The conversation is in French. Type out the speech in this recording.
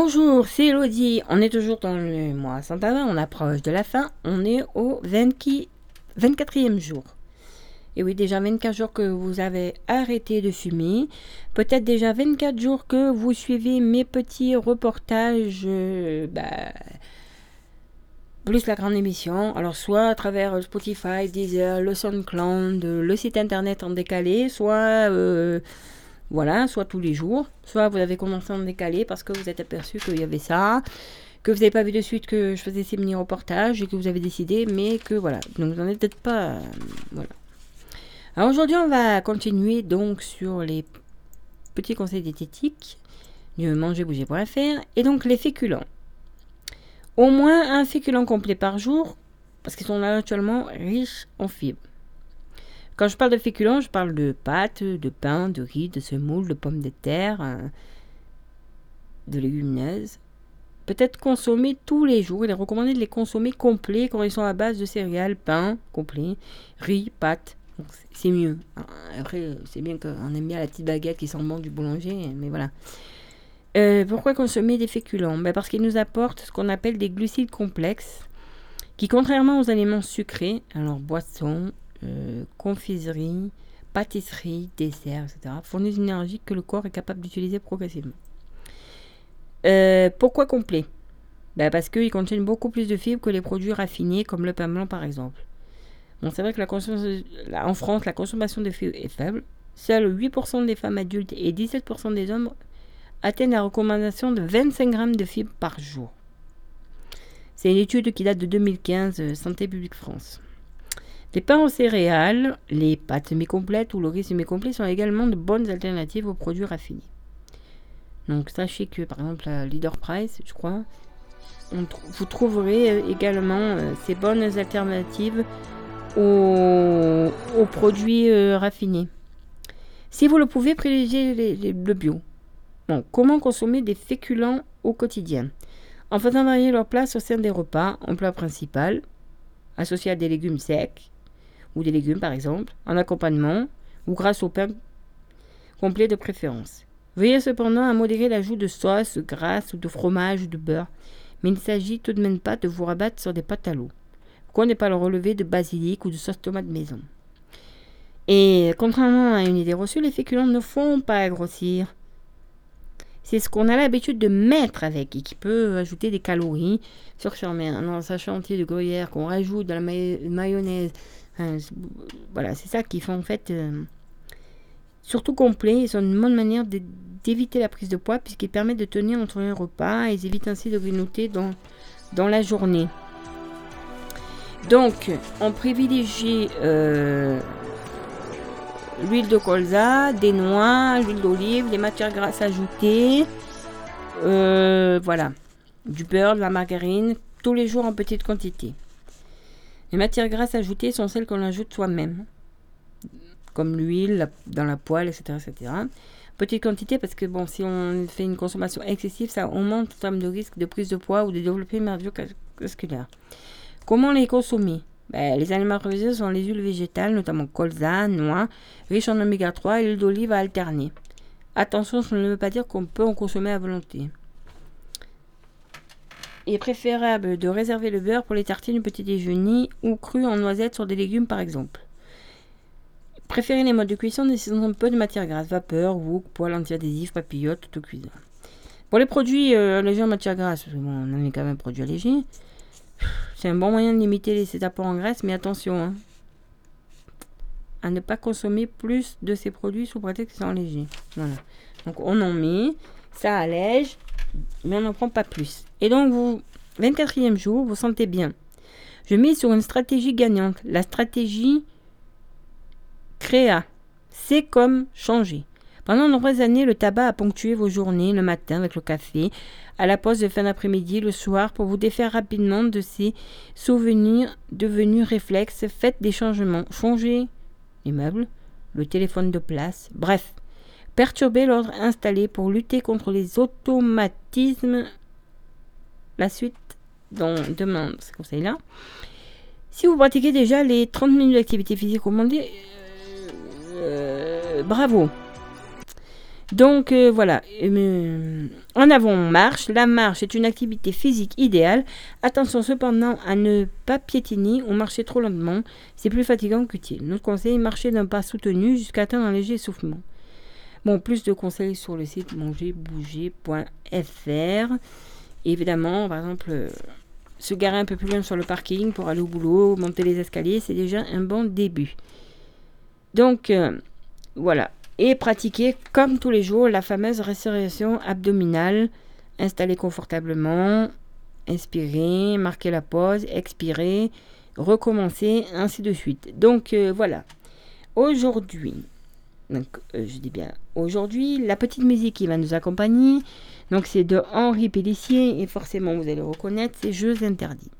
Bonjour, c'est Elodie. On est toujours dans le mois Saint-Amin, on approche de la fin. On est au 24e jour. Et oui, déjà 24 jours que vous avez arrêté de fumer. Peut-être déjà 24 jours que vous suivez mes petits reportages. Euh, bah, plus la grande émission. Alors, soit à travers Spotify, Deezer, le SoundCloud, le site internet en décalé, soit. Euh, voilà, soit tous les jours, soit vous avez commencé en décalé parce que vous êtes aperçu qu'il y avait ça, que vous n'avez pas vu de suite que je faisais ces mini-reportages et que vous avez décidé, mais que voilà. Donc vous n'en êtes peut-être pas. Euh, voilà. Alors aujourd'hui, on va continuer donc sur les petits conseils diététiques du manger-bouger.fr et donc les féculents. Au moins un féculent complet par jour parce qu'ils sont actuellement riches en fibres. Quand je parle de féculents, je parle de pâtes, de pain, de riz, de semoule, de pommes de terre, euh, de légumineuses. Peut-être consommer tous les jours. Il est recommandé de les consommer complets quand ils sont à base de céréales, pain complet, riz, pâtes. C'est mieux. Après, c'est bien qu'on aime bien la petite baguette qui sent bon du boulanger, mais voilà. Euh, pourquoi consommer des féculents? Ben Parce qu'ils nous apportent ce qu'on appelle des glucides complexes, qui contrairement aux aliments sucrés, alors boissons, euh, confiserie, pâtisserie, dessert, etc., fournissent une énergie que le corps est capable d'utiliser progressivement. Euh, pourquoi complet? Ben Parce qu'ils contiennent beaucoup plus de fibres que les produits raffinés comme le pain blanc par exemple. Bon, c'est vrai que la consommation, en France, la consommation de fibres est faible. Seuls 8% des femmes adultes et 17% des hommes atteignent la recommandation de 25 grammes de fibres par jour. C'est une étude qui date de 2015, euh, Santé publique France. Les pains aux céréales, les pâtes semi-complètes ou le riz semi-complet sont également de bonnes alternatives aux produits raffinés. Donc sachez que par exemple à Leader Price, je crois, vous trouverez euh, également euh, ces bonnes alternatives aux, produits euh, raffinés. Si vous le pouvez, privilégiez le bio. Comment consommer des féculents au quotidien? En faisant varier leur place au sein des repas en plat principal, associé à des légumes secs, ou des légumes par exemple, en accompagnement ou grâce au pain complet de préférence. Veuillez cependant à modérer l'ajout de sauce, de graisse ou de fromage ou de beurre, mais il ne s'agit tout de même pas de vous rabattre sur des pâtes à l'eau. Pourquoi ne pas le relever de basilic ou de sauce tomate maison Et contrairement à une idée reçue, les féculents ne font pas grossir. C'est ce qu'on a l'habitude de mettre avec et qui peut ajouter des calories. Sur met un sachet entier de gruyère, qu'on rajoute de la mayonnaise, voilà, c'est ça qui fait en fait euh, surtout complet. Ils sont une bonne manière d'éviter la prise de poids puisqu'ils permettent de tenir entre les repas et ils évitent ainsi de grignoter dans, dans la journée. Donc, on privilégie euh, l'huile de colza, des noix, l'huile d'olive, les matières grasses ajoutées, euh, voilà, du beurre, de la margarine, tous les jours en petite quantité. Les matières grasses ajoutées sont celles qu'on ajoute soi-même, comme l'huile dans la poêle, etc., etc. Petite quantité parce que bon, si on fait une consommation excessive, ça augmente en termes de risque de prise de poids ou de développement cardiovasculaire. Comment les consommer? Ben, Les aliments favorisés sont les huiles végétales, notamment colza, noix, riches en oméga 3 et l'huile d'olive à alterner. Attention, ça ne veut pas dire qu'on peut en consommer à volonté. Il est préférable de réserver le beurre pour les tartines au petit déjeuner ou cru en noisettes sur des légumes par exemple. Préférez les modes de cuisson nécessitant peu de matière grasse, vapeur, wok, poêle anti-adhésif, papillote, autocuisine. Pour les produits euh, légers en matière grasse, on en est quand même un produit léger, c'est un bon moyen de limiter les apports en graisse, mais attention hein, à ne pas consommer plus de ces produits sous prétexte qu'ils sont légers. Voilà. Donc on en met, ça allège, mais on n'en prend pas plus. Et donc, vous, 24e jour, vous sentez bien. Je mets sur une stratégie gagnante. La stratégie créa. C'est comme changer. Pendant de nombreuses années, le tabac a ponctué vos journées le matin avec le café, à la pause de fin d'après-midi, le soir, pour vous défaire rapidement de ces souvenirs devenus réflexes. Faites des changements. Changez les meubles, le téléphone de place, bref. Perturbez l'ordre installé pour lutter contre les automatismes la suite dont demande ce conseil-là. Si vous pratiquez déjà les 30 minutes d'activité physique recommandée, euh, bravo. Donc euh, voilà, euh, en avant marche. La marche est une activité physique idéale. Attention cependant à ne pas piétiner ou marcher trop lentement. C'est plus fatigant qu'utile. Notre conseil, marcher d'un pas soutenu jusqu'à atteindre un léger essoufflement. Bon, plus de conseils sur le site mangerbouger.fr. Évidemment, par exemple, euh, se garer un peu plus loin sur le parking pour aller au boulot, monter les escaliers, c'est déjà un bon début. Donc, voilà et pratiquer comme tous les jours la fameuse respiration abdominale. Installer confortablement, inspirer, marquer la pause, expirer, recommencer, ainsi de suite. Donc euh, voilà. Aujourd'hui, donc euh, je dis bien aujourd'hui, la petite musique qui va nous accompagner, donc c'est de Henri Pellissier et forcément vous allez le reconnaître, c'est Jeux interdits.